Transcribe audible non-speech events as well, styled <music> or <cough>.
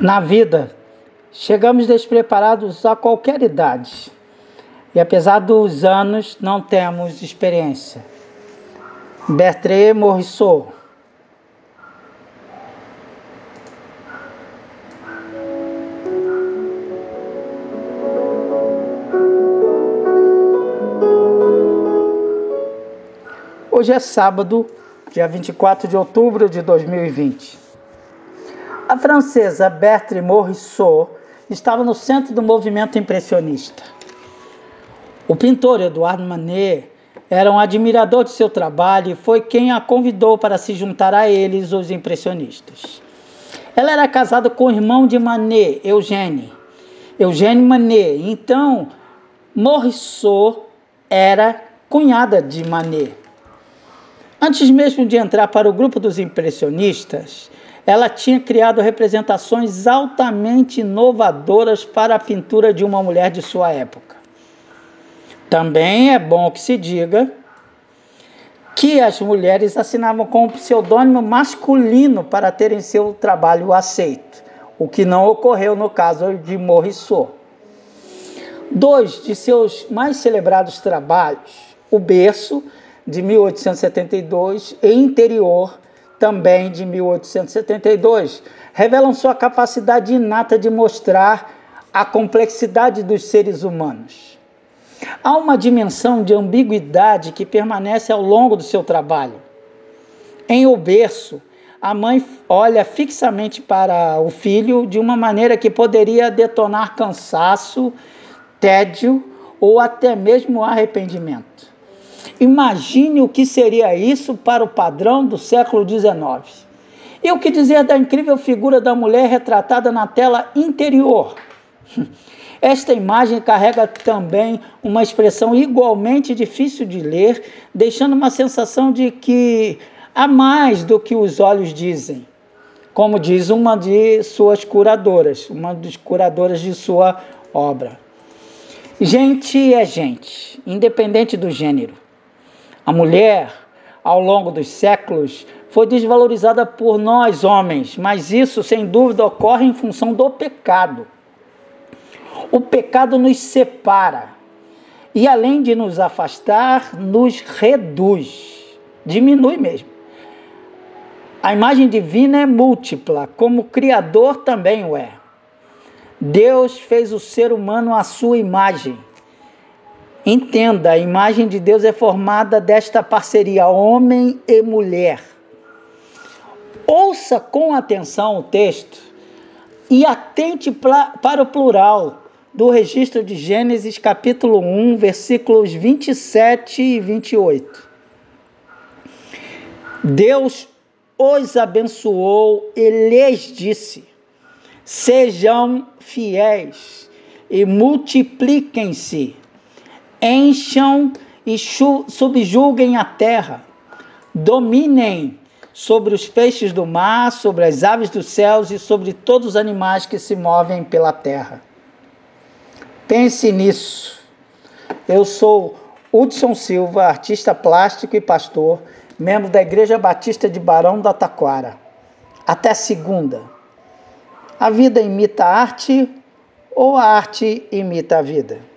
Na vida, chegamos despreparados a qualquer idade. E apesar dos anos, não temos experiência. Bertrand Morisot Hoje é sábado, dia 24 de outubro de 2020. A francesa Bertrand Morisot estava no centro do movimento impressionista. O pintor Eduardo Manet era um admirador de seu trabalho e foi quem a convidou para se juntar a eles, os impressionistas. Ela era casada com o irmão de Manet, Eugène, Eugène Manet. Então, Morisot era cunhada de Manet. Antes mesmo de entrar para o grupo dos impressionistas, ela tinha criado representações altamente inovadoras para a pintura de uma mulher de sua época. Também é bom que se diga que as mulheres assinavam com um pseudônimo masculino para terem seu trabalho aceito, o que não ocorreu no caso de Morisot. Dois de seus mais celebrados trabalhos, O Berço, de 1872, e Interior, também de 1872, revelam sua capacidade inata de mostrar a complexidade dos seres humanos. Há uma dimensão de ambiguidade que permanece ao longo do seu trabalho. Em O Berço, a mãe olha fixamente para o filho de uma maneira que poderia detonar cansaço, tédio ou até mesmo arrependimento. Imagine o que seria isso para o padrão do século XIX. E o que dizer da incrível figura da mulher retratada na tela interior? <laughs> Esta imagem carrega também uma expressão igualmente difícil de ler, deixando uma sensação de que há mais do que os olhos dizem, como diz uma de suas curadoras, uma das curadoras de sua obra. Gente é gente, independente do gênero. A mulher, ao longo dos séculos, foi desvalorizada por nós homens, mas isso, sem dúvida, ocorre em função do pecado. O pecado nos separa e, além de nos afastar, nos reduz, diminui mesmo. A imagem divina é múltipla, como o Criador também o é. Deus fez o ser humano à sua imagem Entenda, a imagem de Deus é formada desta parceria homem e mulher. Ouça com atenção o texto e atente para o plural do registro de Gênesis capítulo 1, versículos 27 e 28. Deus os abençoou e lhes disse: Sejam fiéis e multipliquem-se encham e subjuguem a terra, dominem sobre os peixes do mar, sobre as aves dos céus e sobre todos os animais que se movem pela terra. Pense nisso. Eu sou Hudson Silva, artista plástico e pastor, membro da Igreja Batista de Barão da Taquara. Até segunda. A vida imita a arte ou a arte imita a vida?